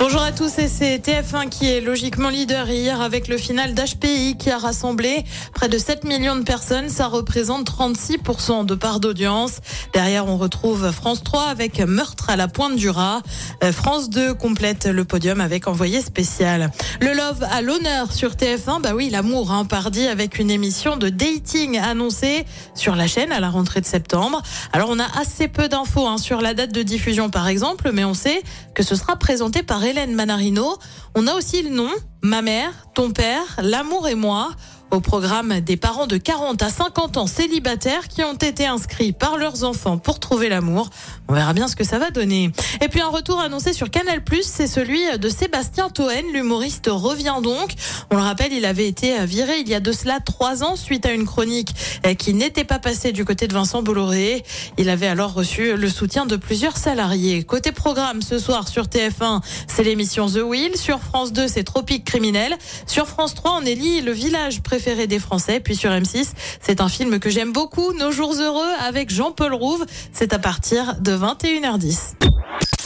Bonjour à tous et c'est TF1 qui est logiquement leader hier avec le final d'HPI qui a rassemblé près de 7 millions de personnes. Ça représente 36% de part d'audience. Derrière, on retrouve France 3 avec Meurtre à la pointe du rat. Euh, France 2 complète le podium avec Envoyé spécial. Le Love à l'honneur sur TF1. Bah oui, l'amour, hein, pardi avec une émission de dating annoncée sur la chaîne à la rentrée de septembre. Alors on a assez peu d'infos hein, sur la date de diffusion par exemple, mais on sait que ce sera présenté par Hélène Manarino. On a aussi le nom, ma mère, ton père, l'amour et moi. Au programme des parents de 40 à 50 ans célibataires qui ont été inscrits par leurs enfants pour trouver l'amour. On verra bien ce que ça va donner. Et puis un retour annoncé sur Canal+, c'est celui de Sébastien Toen. L'humoriste revient donc. On le rappelle, il avait été viré il y a de cela trois ans suite à une chronique qui n'était pas passée du côté de Vincent Bolloré. Il avait alors reçu le soutien de plusieurs salariés. Côté programme, ce soir sur TF1, c'est l'émission The Wheel. Sur France 2, c'est Tropique criminel. Sur France 3, on élit le village préféré des Français. Puis sur M6, c'est un film que j'aime beaucoup, Nos jours heureux, avec Jean-Paul Rouve. C'est à partir de 21h10.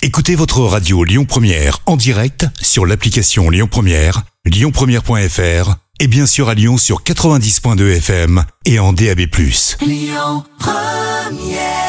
Écoutez votre radio Lyon Première en direct sur l'application Lyon Première, lyonpremière.fr et bien sûr à Lyon sur 90.2 FM et en DAB+. Lyon Première